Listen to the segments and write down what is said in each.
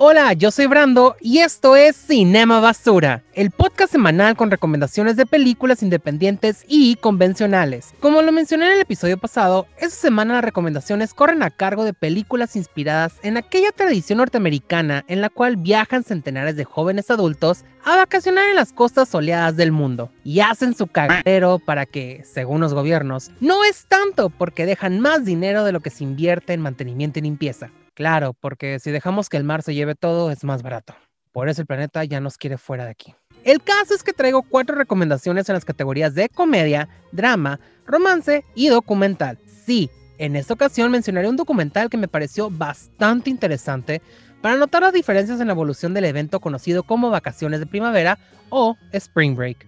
Hola, yo soy Brando y esto es Cinema Basura, el podcast semanal con recomendaciones de películas independientes y convencionales. Como lo mencioné en el episodio pasado, esta semana las recomendaciones corren a cargo de películas inspiradas en aquella tradición norteamericana en la cual viajan centenares de jóvenes adultos a vacacionar en las costas soleadas del mundo y hacen su cagadero para que, según los gobiernos, no es tanto porque dejan más dinero de lo que se invierte en mantenimiento y limpieza. Claro, porque si dejamos que el mar se lleve todo es más barato. Por eso el planeta ya nos quiere fuera de aquí. El caso es que traigo cuatro recomendaciones en las categorías de comedia, drama, romance y documental. Sí, en esta ocasión mencionaré un documental que me pareció bastante interesante para notar las diferencias en la evolución del evento conocido como vacaciones de primavera o Spring Break.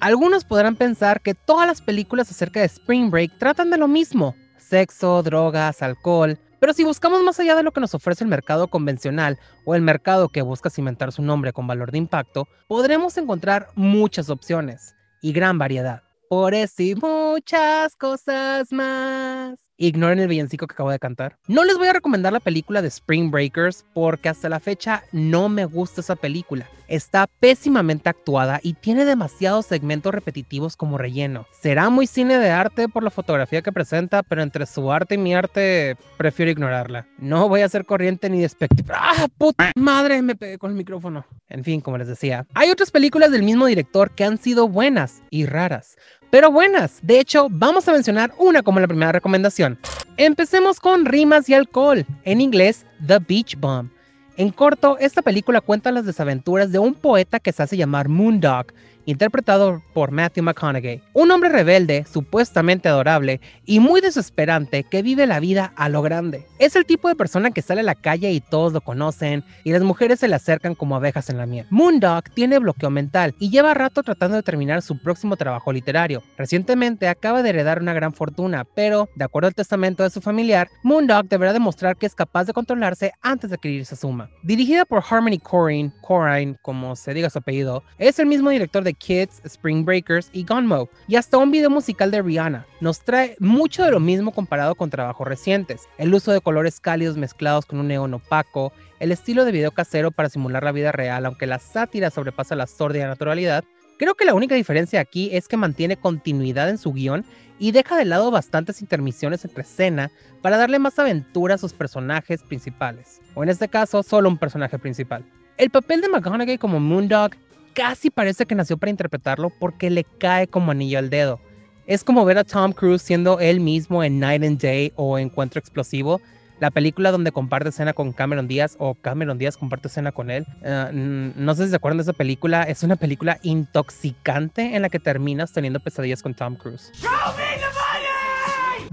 Algunos podrán pensar que todas las películas acerca de Spring Break tratan de lo mismo, sexo, drogas, alcohol, pero si buscamos más allá de lo que nos ofrece el mercado convencional o el mercado que busca cimentar su nombre con valor de impacto, podremos encontrar muchas opciones y gran variedad. Por eso y muchas cosas más. Ignoren el villancico que acabo de cantar. No les voy a recomendar la película de Spring Breakers porque hasta la fecha no me gusta esa película. Está pésimamente actuada y tiene demasiados segmentos repetitivos como relleno. Será muy cine de arte por la fotografía que presenta, pero entre su arte y mi arte prefiero ignorarla. No voy a ser corriente ni despectivo. ¡Ah, puta madre! Me pegué con el micrófono. En fin, como les decía, hay otras películas del mismo director que han sido buenas y raras pero buenas. De hecho, vamos a mencionar una como la primera recomendación. Empecemos con Rimas y Alcohol, en inglés The Beach Bomb. En corto, esta película cuenta las desaventuras de un poeta que se hace llamar Moondog interpretado por Matthew McConaughey, un hombre rebelde, supuestamente adorable y muy desesperante que vive la vida a lo grande. Es el tipo de persona que sale a la calle y todos lo conocen y las mujeres se le acercan como abejas en la miel. Moondog tiene bloqueo mental y lleva rato tratando de terminar su próximo trabajo literario. Recientemente acaba de heredar una gran fortuna, pero, de acuerdo al testamento de su familiar, Moondog deberá demostrar que es capaz de controlarse antes de adquirir esa suma. Dirigida por Harmony Corrine, Corrine, como se diga su apellido, es el mismo director de Kids, Spring Breakers y Gunmo, y hasta un video musical de Rihanna. Nos trae mucho de lo mismo comparado con trabajos recientes. El uso de colores cálidos mezclados con un neón opaco, el estilo de video casero para simular la vida real, aunque la sátira sobrepasa la sórdida naturalidad. Creo que la única diferencia aquí es que mantiene continuidad en su guion y deja de lado bastantes intermisiones entre escena para darle más aventura a sus personajes principales, o en este caso, solo un personaje principal. El papel de McConaughey como Moondog casi parece que nació para interpretarlo porque le cae como anillo al dedo. Es como ver a Tom Cruise siendo él mismo en Night and Day o Encuentro Explosivo, la película donde comparte escena con Cameron Díaz o Cameron Díaz comparte escena con él. Eh, no sé si se acuerdan de esa película. Es una película intoxicante en la que terminas teniendo pesadillas con Tom Cruise.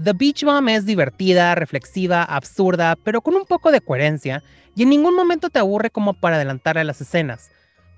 The Beach Bomb es divertida, reflexiva, absurda, pero con un poco de coherencia, y en ningún momento te aburre como para adelantar a las escenas.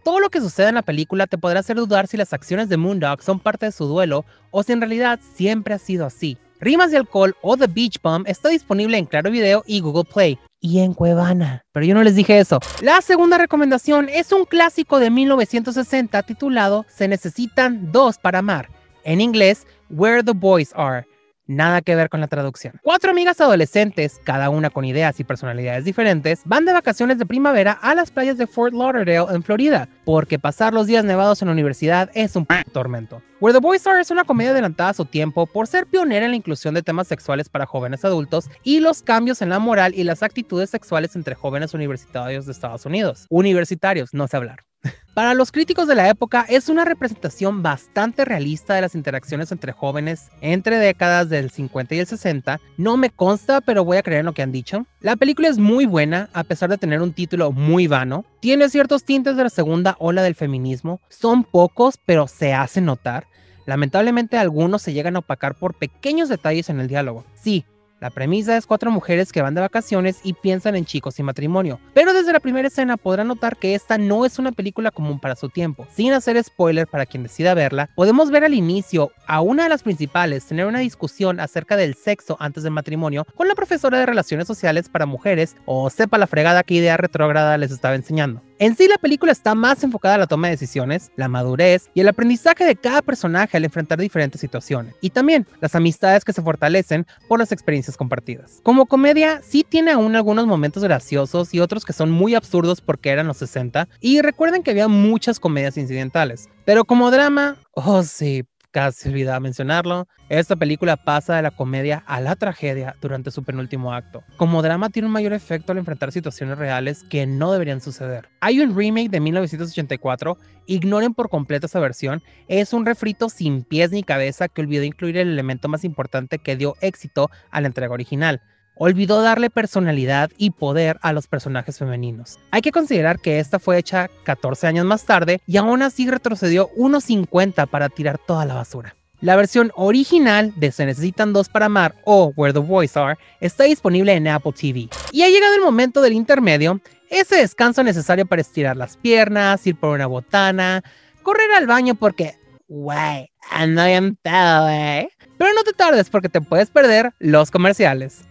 Todo lo que sucede en la película te podrá hacer dudar si las acciones de Moondog son parte de su duelo o si en realidad siempre ha sido así. Rimas de Alcohol o The Beach Bomb está disponible en Claro Video y Google Play. Y en Cuevana. Pero yo no les dije eso. La segunda recomendación es un clásico de 1960 titulado Se necesitan dos para amar. En inglés, Where the Boys Are Nada que ver con la traducción. Cuatro amigas adolescentes, cada una con ideas y personalidades diferentes, van de vacaciones de primavera a las playas de Fort Lauderdale en Florida, porque pasar los días nevados en la universidad es un tormento. Where the Boys Are es una comedia adelantada a su tiempo por ser pionera en la inclusión de temas sexuales para jóvenes adultos y los cambios en la moral y las actitudes sexuales entre jóvenes universitarios de Estados Unidos. Universitarios, no sé hablar. Para los críticos de la época es una representación bastante realista de las interacciones entre jóvenes entre décadas del 50 y el 60. No me consta, pero voy a creer en lo que han dicho. La película es muy buena, a pesar de tener un título muy vano. Tiene ciertos tintes de la segunda ola del feminismo. Son pocos, pero se hacen notar. Lamentablemente algunos se llegan a opacar por pequeños detalles en el diálogo. Sí, la premisa es cuatro mujeres que van de vacaciones y piensan en chicos y matrimonio, pero desde la primera escena podrán notar que esta no es una película común para su tiempo. Sin hacer spoiler para quien decida verla, podemos ver al inicio a una de las principales tener una discusión acerca del sexo antes del matrimonio con la profesora de relaciones sociales para mujeres o sepa la fregada que idea retrógrada les estaba enseñando. En sí, la película está más enfocada a la toma de decisiones, la madurez y el aprendizaje de cada personaje al enfrentar diferentes situaciones, y también las amistades que se fortalecen por las experiencias compartidas. Como comedia, sí tiene aún algunos momentos graciosos y otros que son muy absurdos porque eran los 60, y recuerden que había muchas comedias incidentales, pero como drama, oh sí, casi olvidaba mencionarlo, esta película pasa de la comedia a la tragedia durante su penúltimo acto. Como drama tiene un mayor efecto al enfrentar situaciones reales que no deberían suceder. Hay un remake de 1984, ignoren por completo esa versión, es un refrito sin pies ni cabeza que olvidó incluir el elemento más importante que dio éxito a la entrega original, olvidó darle personalidad y poder a los personajes femeninos. Hay que considerar que esta fue hecha 14 años más tarde y aún así retrocedió unos 50 para tirar toda la basura. La versión original de Se Necesitan Dos para Amar o Where the Boys Are está disponible en Apple TV. Y ha llegado el momento del intermedio, ese descanso necesario para estirar las piernas, ir por una botana, correr al baño porque, wey, ando bien eh. Pero no te tardes porque te puedes perder los comerciales.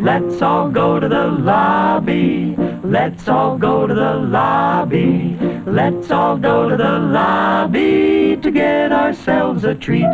Let's all go to the lobby. Let's all go to the lobby. Let's all go to the lobby to get ourselves a treat.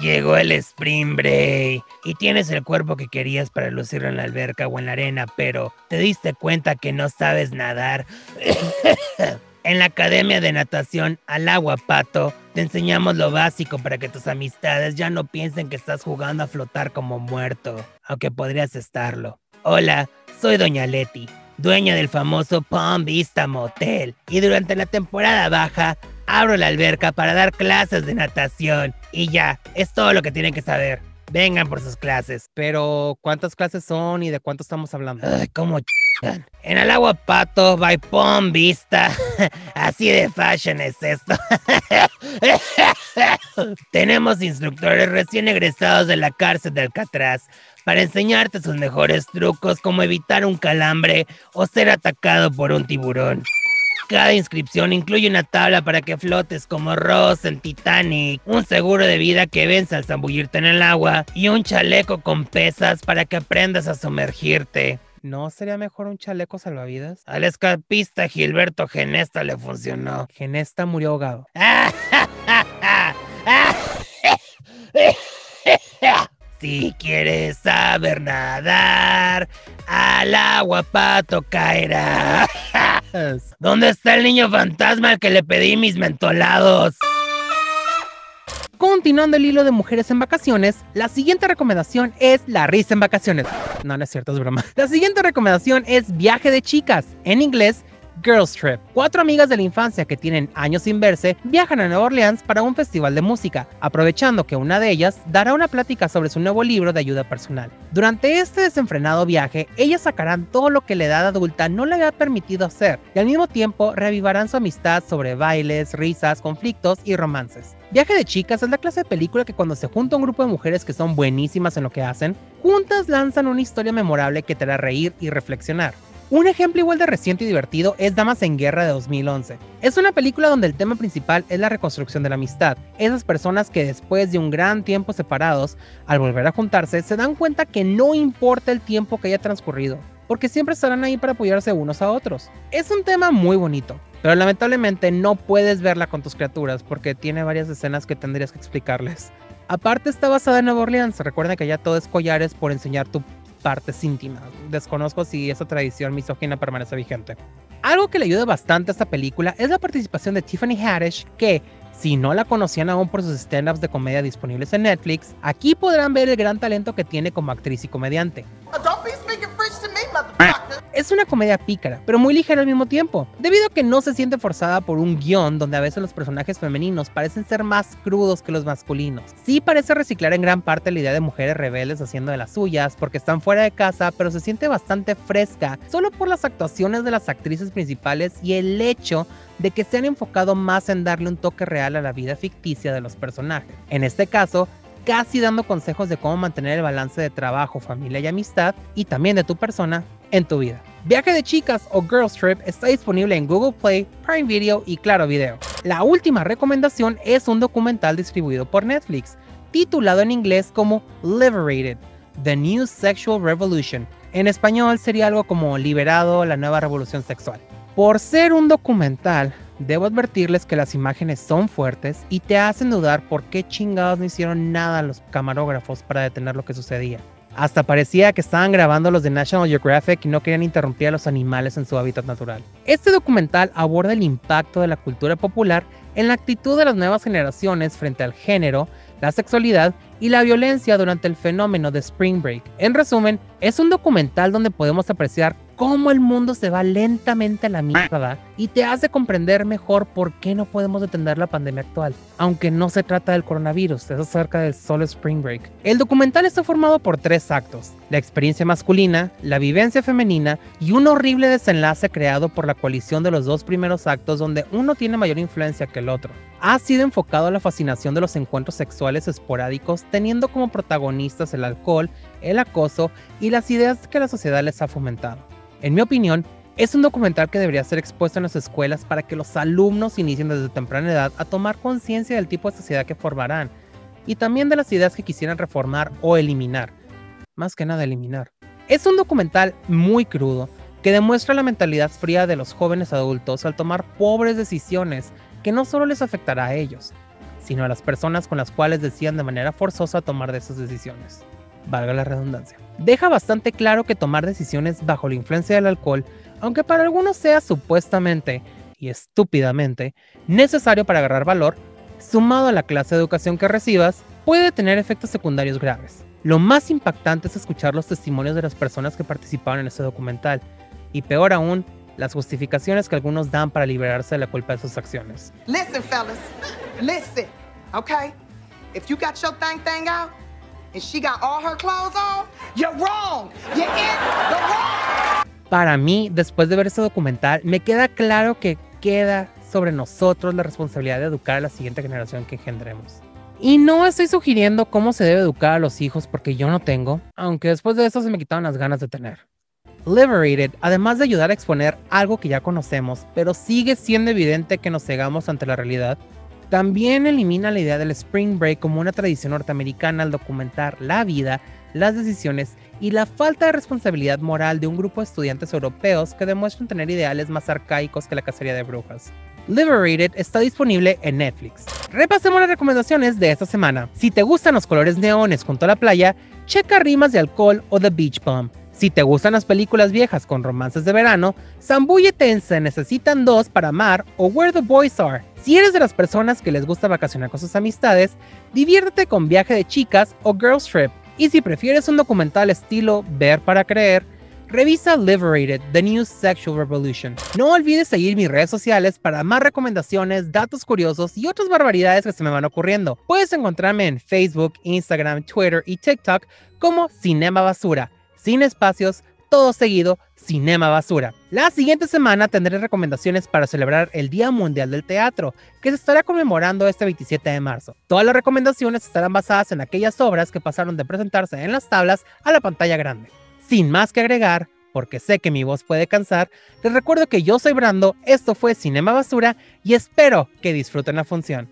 Llegó el Spring Break y tienes el cuerpo que querías para lucirlo en la alberca o en la arena, pero te diste cuenta que no sabes nadar. En la Academia de Natación al Agua Pato te enseñamos lo básico para que tus amistades ya no piensen que estás jugando a flotar como muerto, aunque podrías estarlo. Hola, soy Doña Leti, dueña del famoso Palm Vista Motel, y durante la temporada baja abro la alberca para dar clases de natación. Y ya, es todo lo que tienen que saber. Vengan por sus clases. Pero, ¿cuántas clases son y de cuánto estamos hablando? Ay, ¿cómo en el agua pato, by Pom Vista. Así de fashion es esto. Tenemos instructores recién egresados de la cárcel de Alcatraz para enseñarte sus mejores trucos como evitar un calambre o ser atacado por un tiburón. Cada inscripción incluye una tabla para que flotes como Ross en Titanic, un seguro de vida que vence al zambullirte en el agua y un chaleco con pesas para que aprendas a sumergirte. ¿No sería mejor un chaleco salvavidas? Al escapista Gilberto Genesta le funcionó. Genesta murió ahogado. Si quieres saber nadar, al agua pato caerá. ¿Dónde está el niño fantasma al que le pedí mis mentolados? Continuando el hilo de mujeres en vacaciones, la siguiente recomendación es la risa en vacaciones. No, no es cierto, es broma. La siguiente recomendación es viaje de chicas, en inglés Girls Trip. Cuatro amigas de la infancia que tienen años sin verse viajan a Nueva Orleans para un festival de música, aprovechando que una de ellas dará una plática sobre su nuevo libro de ayuda personal. Durante este desenfrenado viaje, ellas sacarán todo lo que la edad adulta no le había permitido hacer y al mismo tiempo reavivarán su amistad sobre bailes, risas, conflictos y romances. Viaje de chicas es la clase de película que cuando se junta un grupo de mujeres que son buenísimas en lo que hacen, juntas lanzan una historia memorable que te hará reír y reflexionar. Un ejemplo igual de reciente y divertido es Damas en Guerra de 2011. Es una película donde el tema principal es la reconstrucción de la amistad. Esas personas que después de un gran tiempo separados, al volver a juntarse, se dan cuenta que no importa el tiempo que haya transcurrido, porque siempre estarán ahí para apoyarse unos a otros. Es un tema muy bonito, pero lamentablemente no puedes verla con tus criaturas porque tiene varias escenas que tendrías que explicarles. Aparte está basada en Nueva Orleans, recuerda que ya todo es collares por enseñar tu partes íntimas. Desconozco si esa tradición misógina permanece vigente. Algo que le ayuda bastante a esta película es la participación de Tiffany Haddish, que, si no la conocían aún por sus stand-ups de comedia disponibles en Netflix, aquí podrán ver el gran talento que tiene como actriz y comediante. Es una comedia pícara, pero muy ligera al mismo tiempo, debido a que no se siente forzada por un guion donde a veces los personajes femeninos parecen ser más crudos que los masculinos. Sí parece reciclar en gran parte la idea de mujeres rebeldes haciendo de las suyas porque están fuera de casa, pero se siente bastante fresca solo por las actuaciones de las actrices principales y el hecho de que se han enfocado más en darle un toque real a la vida ficticia de los personajes. En este caso, casi dando consejos de cómo mantener el balance de trabajo, familia y amistad, y también de tu persona en tu vida. Viaje de chicas o Girls Trip está disponible en Google Play, Prime Video y Claro Video. La última recomendación es un documental distribuido por Netflix, titulado en inglés como Liberated, The New Sexual Revolution, En español sería algo como Liberado, la nueva revolución sexual. Por ser un documental, debo advertirles que las imágenes son fuertes y te hacen dudar por qué chingados no hicieron nada los camarógrafos para detener lo que sucedía. Hasta parecía que estaban grabando los de National Geographic y no querían interrumpir a los animales en su hábitat natural. Este documental aborda el impacto de la cultura popular en la actitud de las nuevas generaciones frente al género, la sexualidad y la violencia durante el fenómeno de Spring Break. En resumen, es un documental donde podemos apreciar cómo el mundo se va lentamente a la mierda y te hace comprender mejor por qué no podemos detener la pandemia actual, aunque no se trata del coronavirus, es acerca del solo Spring Break. El documental está formado por tres actos, la experiencia masculina, la vivencia femenina y un horrible desenlace creado por la coalición de los dos primeros actos donde uno tiene mayor influencia que el otro. Ha sido enfocado a la fascinación de los encuentros sexuales esporádicos teniendo como protagonistas el alcohol, el acoso y las ideas que la sociedad les ha fomentado. En mi opinión, es un documental que debería ser expuesto en las escuelas para que los alumnos inicien desde temprana edad a tomar conciencia del tipo de sociedad que formarán y también de las ideas que quisieran reformar o eliminar. Más que nada eliminar. Es un documental muy crudo que demuestra la mentalidad fría de los jóvenes adultos al tomar pobres decisiones que no solo les afectará a ellos, sino a las personas con las cuales decían de manera forzosa tomar de esas decisiones. Valga la redundancia deja bastante claro que tomar decisiones bajo la influencia del alcohol, aunque para algunos sea supuestamente y estúpidamente necesario para agarrar valor, sumado a la clase de educación que recibas, puede tener efectos secundarios graves. Lo más impactante es escuchar los testimonios de las personas que participaron en este documental, y peor aún, las justificaciones que algunos dan para liberarse de la culpa de sus acciones. Listen, fellas, listen, okay? If you got your thing thing out, para mí, después de ver este documental, me queda claro que queda sobre nosotros la responsabilidad de educar a la siguiente generación que engendremos. Y no estoy sugiriendo cómo se debe educar a los hijos porque yo no tengo, aunque después de eso se me quitaron las ganas de tener. Liberated, además de ayudar a exponer algo que ya conocemos, pero sigue siendo evidente que nos cegamos ante la realidad, también elimina la idea del Spring Break como una tradición norteamericana al documentar la vida, las decisiones y la falta de responsabilidad moral de un grupo de estudiantes europeos que demuestran tener ideales más arcaicos que la cacería de brujas. Liberated está disponible en Netflix. Repasemos las recomendaciones de esta semana. Si te gustan los colores neones junto a la playa, checa Rimas de Alcohol o The Beach Bum. Si te gustan las películas viejas con romances de verano, zambúllete en Se Necesitan Dos para Amar o Where the Boys Are. Si eres de las personas que les gusta vacacionar con sus amistades, diviértete con Viaje de Chicas o Girls Trip. Y si prefieres un documental estilo Ver para Creer, revisa Liberated, The New Sexual Revolution. No olvides seguir mis redes sociales para más recomendaciones, datos curiosos y otras barbaridades que se me van ocurriendo. Puedes encontrarme en Facebook, Instagram, Twitter y TikTok como Cinema Basura, sin espacios, todo seguido, Cinema Basura. La siguiente semana tendré recomendaciones para celebrar el Día Mundial del Teatro, que se estará conmemorando este 27 de marzo. Todas las recomendaciones estarán basadas en aquellas obras que pasaron de presentarse en las tablas a la pantalla grande. Sin más que agregar, porque sé que mi voz puede cansar, les recuerdo que yo soy Brando, esto fue Cinema Basura y espero que disfruten la función.